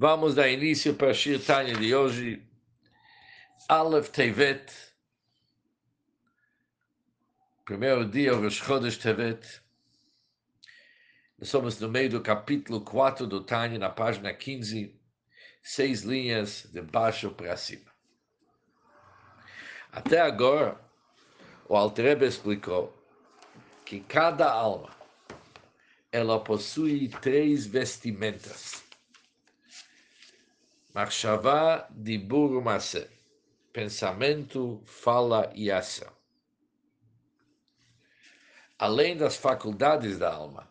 Vamos dar início para a Shir Tanya de hoje. Aleph Tevet. Primeiro dia, Rosh Chodesh Tevet. Nós somos no meio do capítulo 4 do Tanya, na página 15. Seis linhas de baixo para cima. Até agora, o Altrebe explicou que cada alma ela possui três vestimentas Machshavá, Dibur, Masé. Pensamento, fala e ação. Além das faculdades da alma,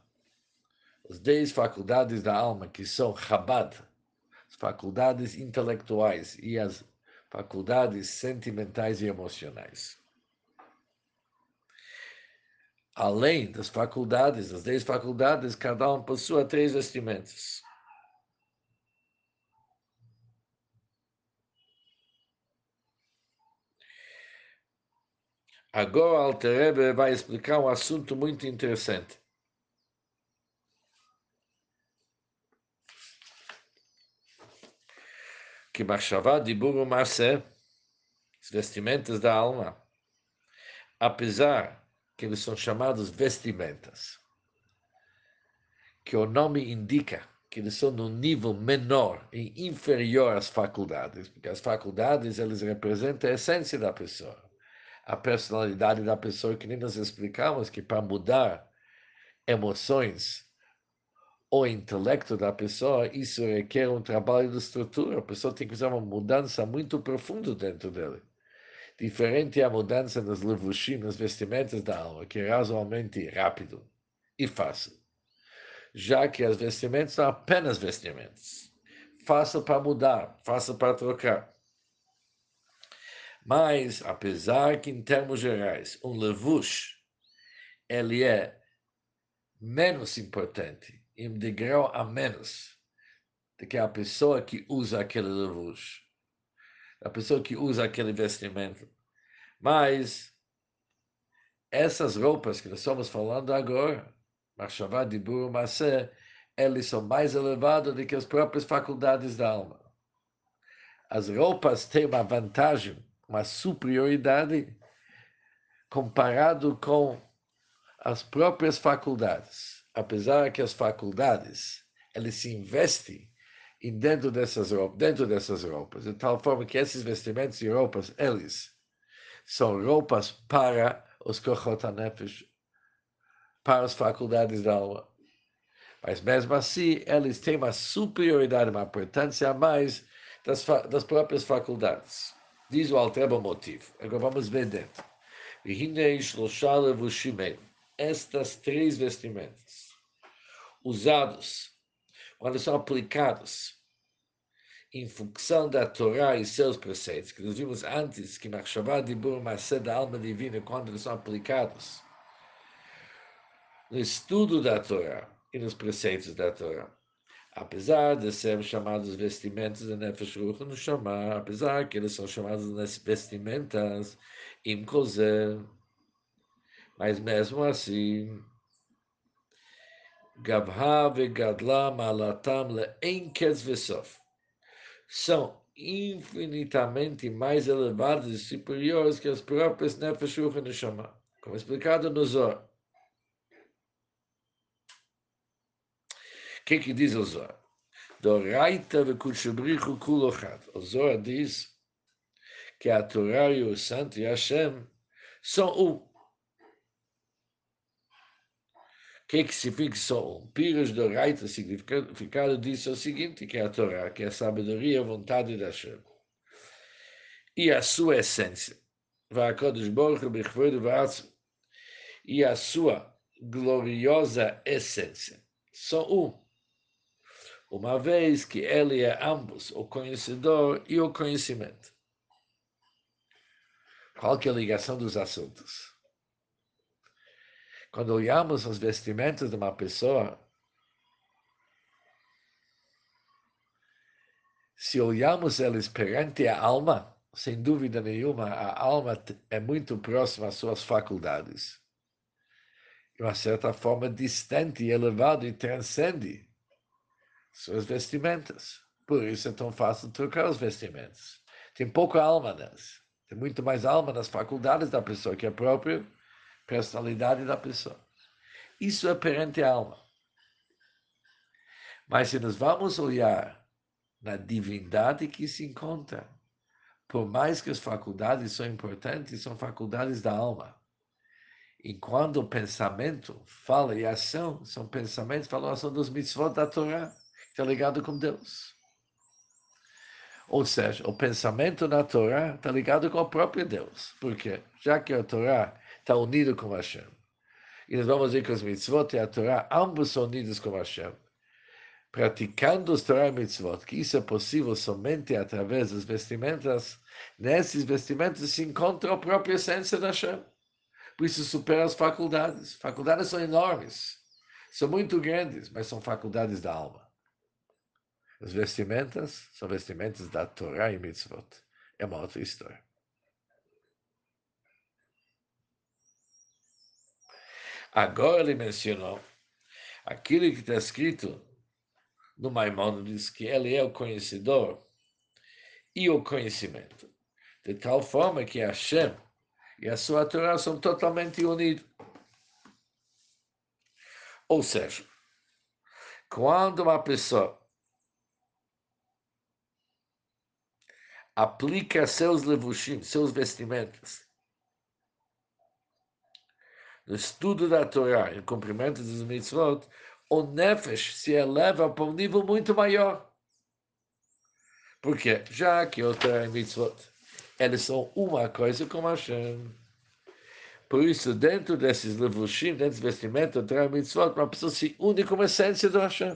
as dez faculdades da alma, que são Chabad, as faculdades intelectuais e as faculdades sentimentais e emocionais. Além das faculdades, das dez faculdades, cada um possui três vestimentas. Agora, Alterebe vai explicar um assunto muito interessante. Que Machshavá de Marse, os vestimentas da alma, apesar que eles são chamados vestimentas, que o nome indica que eles são num nível menor e inferior às faculdades, porque as faculdades eles representam a essência da pessoa a personalidade da pessoa, que nem nós explicamos que para mudar emoções o intelecto da pessoa, isso requer um trabalho de estrutura. A pessoa tem que fazer uma mudança muito profunda dentro dele. Diferente a mudança nas levushim, nas vestimentas da alma, que é razoavelmente rápido e fácil. Já que as vestimentas são apenas vestimentas. Fácil para mudar, fácil para trocar. Mas, apesar que, em termos gerais, um levush ele é menos importante, em degrau a menos, do que a pessoa que usa aquele levush, a pessoa que usa aquele vestimento. Mas, essas roupas que nós estamos falando agora, Machshavá de Buru Masé, eles são mais elevados do que as próprias faculdades da alma. As roupas têm uma vantagem uma superioridade comparado com as próprias faculdades. Apesar que as faculdades, eles se investem em dentro dessas roupas, dentro dessas roupas, de tal forma que esses vestimentos e roupas, eles são roupas para os kochot para as faculdades da alma. Mas mesmo assim, eles têm uma superioridade, uma importância a mais das, das próprias faculdades. Diz o Altreba motivo. Agora vamos ver dentro. Estas três vestimentas, usados, quando são aplicados em função da Torá e seus preceitos, que nós vimos antes que Machshavá de Burmacé da alma divina, quando eles são aplicados no estudo da Torá e nos preceitos da Torá apesar de serem chamados vestimentas de Nefesh Ruch no chamar, apesar que eles são chamados vestimentas im mas mesmo assim, Gavha vegadla malatam leenkez vesof, são infinitamente mais elevados e superiores que as próprias Nefesh Ruch no chamar, como explicado no Zohar. Que que diz o Zohar? Doraita vekutshubrichu kulochat. O Zohar diz que a Torá e o Santo e Hashem são um. O que que significa só um? Piros do Raita, o significado é o seguinte, que é a Torá, que é a sabedoria a vontade de Hashem. E a sua essência. Vai a Kodesh Baruch Hu e a sua gloriosa essência. São um uma vez que ele é ambos, o conhecedor e o conhecimento. Qual que é a ligação dos assuntos? Quando olhamos os vestimentos de uma pessoa, se olhamos eles perante a alma, sem dúvida nenhuma, a alma é muito próxima às suas faculdades. De uma certa forma, distante, elevado e transcende suas vestimentas. Por isso é tão fácil trocar os vestimentos. Tem pouca alma nelas. Tem muito mais alma nas faculdades da pessoa que a própria personalidade da pessoa. Isso é perante a alma. Mas se nós vamos olhar na divindade que se encontra, por mais que as faculdades são importantes, são faculdades da alma. Enquanto o pensamento, fala e ação, são pensamentos, falam ação dos mitzvot da Torá, está ligado com Deus. Ou seja, o pensamento na Torá está ligado com o próprio Deus. Por quê? Já que a Torá está unida com Hashem. E nós vamos ver que os mitzvot e a Torá, ambos são unidos com Hashem. Praticando os Torá e mitzvot, que isso é possível somente através das vestimentas, nesses vestimentas se encontra a própria essência da Hashem. Por isso supera as faculdades. Faculdades são enormes, são muito grandes, mas são faculdades da alma. As vestimentas são vestimentas da Torá e mitzvot. É uma outra história. Agora ele mencionou aquilo que está escrito no Maimonides, que ele é o conhecedor e o conhecimento. De tal forma que Hashem e a sua Torá são totalmente unidos. Ou seja, quando uma pessoa aplica seus levushim, seus vestimentos, no estudo da Torá e cumprimento dos mitzvot, o nefesh se eleva para um nível muito maior. Por quê? Já que o Torá e mitzvot, eles são uma coisa com Hashem. Por isso, dentro desses levushim, dentro dos vestimentos, Torá e mitzvot, uma pessoa se une com a essência do Hashem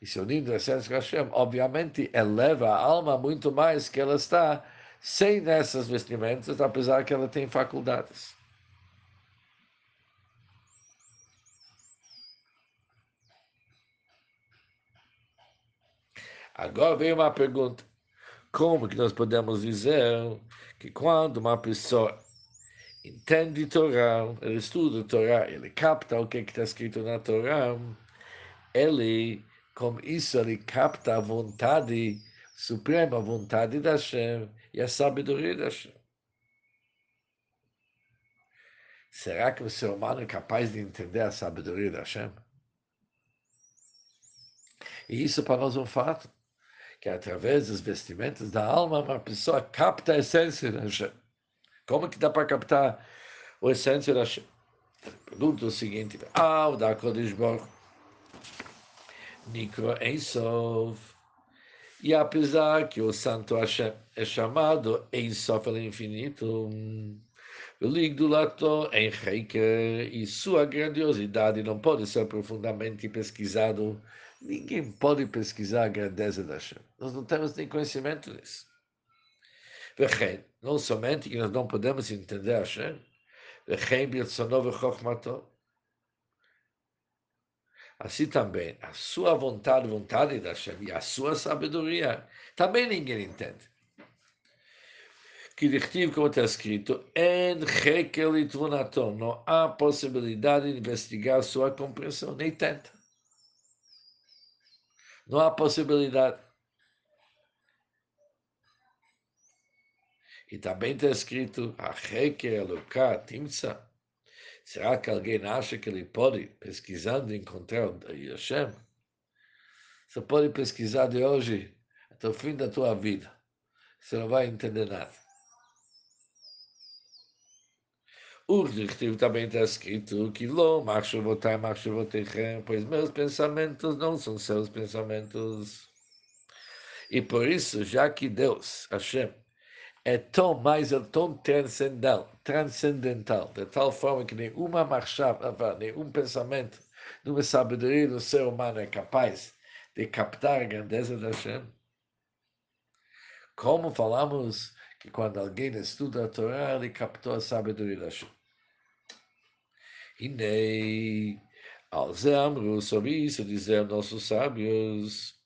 e se unindo a de Hashem, obviamente eleva a alma muito mais que ela está sem essas vestimentas, apesar que ela tem faculdades. Agora vem uma pergunta. Como que nós podemos dizer que quando uma pessoa entende Torá, ele estuda Torá, ele capta o que está escrito na Torá, ele com isso ele capta a vontade suprema, a vontade da Hashem e a sabedoria da Hashem. Será que o ser humano é capaz de entender a sabedoria da Hashem? E isso para nós é um fato, que através dos vestimentos da alma, uma pessoa capta a essência da Hashem. Como que dá para captar a essência da Hashem? Pergunta o seguinte, ah, o da Kodesh Nikro Ensof. E apesar que o Santo Hashem é chamado Ensof é infinito, o Ligdulato em Heiker e sua grandiosidade não pode ser profundamente pesquisado. Ninguém pode pesquisar a grandeza da Hashem. Nós não temos nem conhecimento disso. Não somente que nós não podemos entender Hashem, וכן ברצונו וחוכמתו, Assim também, a sua vontade, vontade da Hashem e a sua sabedoria, também ninguém entende. Que diretivo, como está escrito, en não há possibilidade de investigar sua compreensão, nem tenta. Não há possibilidade. E também está escrito, a Hekel Eloká Timsa, Será que alguém acha que ele pode, pesquisando, encontrar Hashem? Você pode pesquisar de hoje até o fim da tua vida. Você não vai entender nada. O objetivo também está escrito que lo votar, votar, pois meus pensamentos não são seus pensamentos. E por isso, já que Deus, Hashem, é tão mais, é tão transcendental, transcendental, de tal forma que nenhuma marchava, nenhum pensamento, nenhuma sabedoria do ser humano é capaz de captar a grandeza da Hashem. Como falamos que quando alguém estuda a Torá, ele captou a sabedoria da Hashem. Nem, Amru, sobre isso, dizer nossos sábios,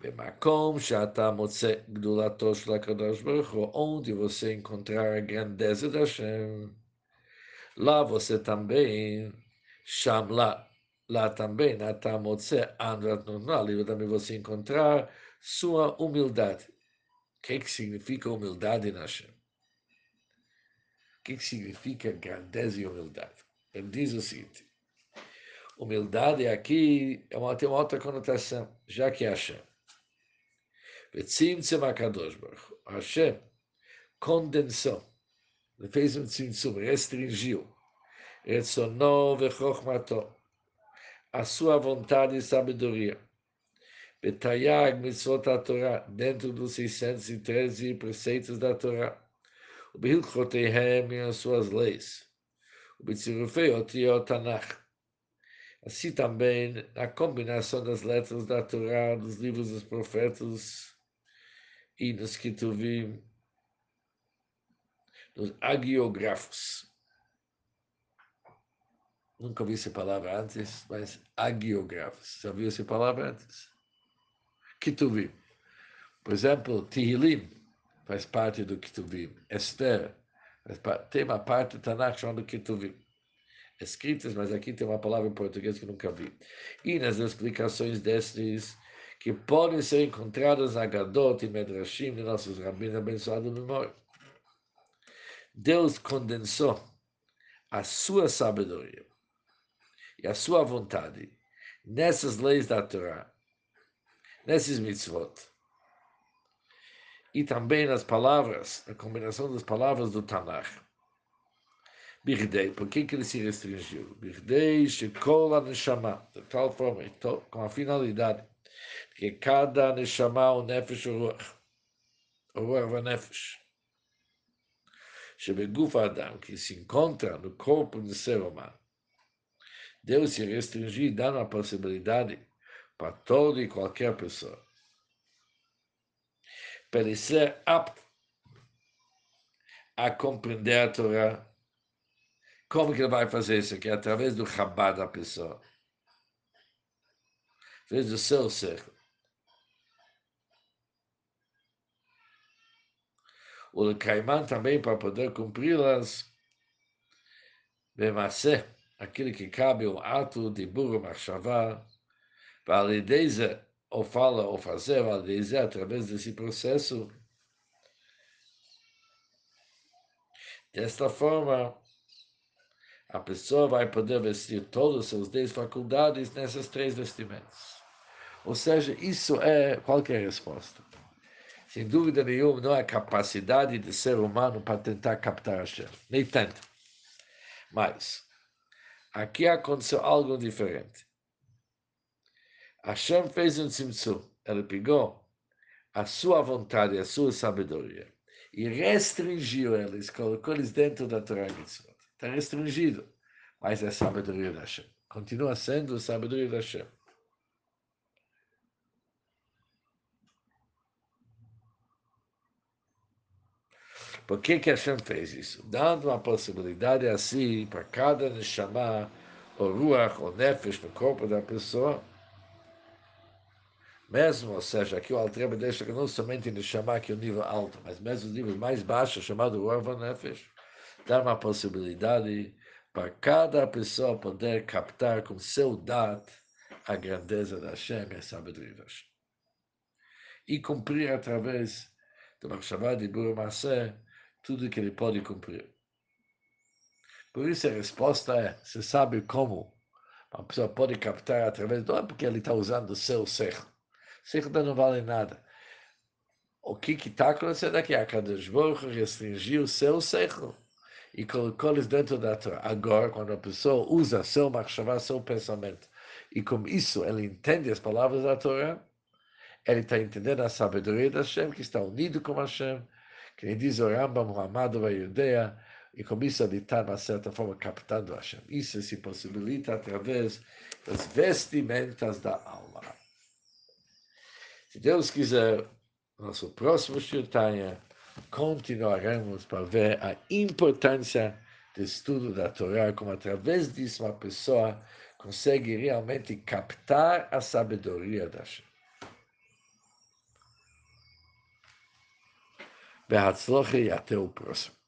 Bemakom Shatamotse Gdulatosh Lakadosh Baruch onde você encontrar a grandeza da Hashem, lá você também, Shamla, lá também, Natamotse Andrat ali também você encontrar sua humildade. O que, significa humildade na Hashem? O que, significa grandeza e humildade? Ele diz o seguinte, humildade aqui é uma, tem uma outra conotação, já que é Hashem. Betzimtzem Akadosh Baruch Hashem condensou, fez um tzimtzum, restringiu, Retzono vechokmato, a sua vontade e sabedoria. Betayag mitzvot Torá, dentro dos 613 preceitos da Torá. O Behilchoteihem e as suas leis. O Betzirufei Otiot Tanach. Assim também a combinação das letras da Torá, dos livros dos profetas e nos Kituvim, nos agiografos. Nunca ouvi essa palavra antes, mas agiografos. Já ouviu essa palavra antes? Kituvim. Por exemplo, Tihilim faz parte do Kituvim. Esther tem uma parte do Tanakh chamada Kituvim. Escritas, mas aqui tem uma palavra em português que nunca vi. E nas explicações destes, que podem ser encontradas na Gadot e Medrashim de nossos rabinos abençoados memória. Deus condensou a sua sabedoria e a sua vontade nessas leis da Torá, nesses mitzvot, e também nas palavras, a combinação das palavras do Tanakh. Birdei, por que, que ele se restringiu? Birdei, Shekol Neshama, de tal forma, com a finalidade, que cada Neshama, o Nefesh, o Ruach, o Ruach, o Nefesh, Shebeguf Adam, que se encontra no corpo do ser humano, Deus se restringir, dando a possibilidade para toda e qualquer pessoa. Para ele ser apto a compreender a Torá, como que ele vai fazer isso aqui? Através do Chabad da pessoa. Através do seu ser. O Caiman também, para poder cumpri-las, Bemacé, aquilo que cabe um ato de burro marchavá, para ou fala ou fazer, a através desse processo. Desta forma, a pessoa vai poder vestir todos os seus dez faculdades nessas três vestimentas. Ou seja, isso é qualquer resposta. Sem dúvida nenhuma, não é capacidade de ser humano para tentar captar a Hashem. Nem tenta. Mas, Aqui aconteceu algo diferente. Hashem fez um tzimtzum. Ele pegou a sua vontade, a sua sabedoria e restringiu eles, colocou eles dentro da Torá. Está restringido, mas é a sabedoria da Hashem. Continua sendo a sabedoria da Hashem. Por que, que Hashem fez isso? Dando uma possibilidade assim para cada Neshama, ou Ruach, ou Nefesh, no corpo da pessoa, mesmo, ou seja, aqui o Altreba deixa que não somente Neshama, que é o nível alto, mas mesmo o nível mais baixo, chamado Ruach ou Nefesh, dá uma possibilidade para cada pessoa poder captar com seu dat a grandeza da Hashem e a sabedoria da Hashem. E cumprir através do Machshavah de Bura Maseh, tudo que ele pode cumprir. Por isso a resposta é: você sabe como uma pessoa pode captar através do. É porque ele está usando o seu ser. Ser não vale nada. O que está acontecendo aqui? A Kadosh Baruch restringiu o seu ser e colocou eles dentro da Torá. Agora, quando a pessoa usa seu marchavá, seu pensamento, e com isso ele entende as palavras da Torá, ele está entendendo a sabedoria da Hashem, que está unido com Hashem, que diz o Rambam, o amado da Judeia, e começa a estar, de certa forma, captando Hashem. Isso se possibilita através das vestimentas da alma. Se Deus quiser, nosso próximo Shirtanya, continuaremos para ver a importância do estudo da Torá, como através disso uma pessoa consegue realmente captar a sabedoria da Hashem. Beatzloche e até o próximo.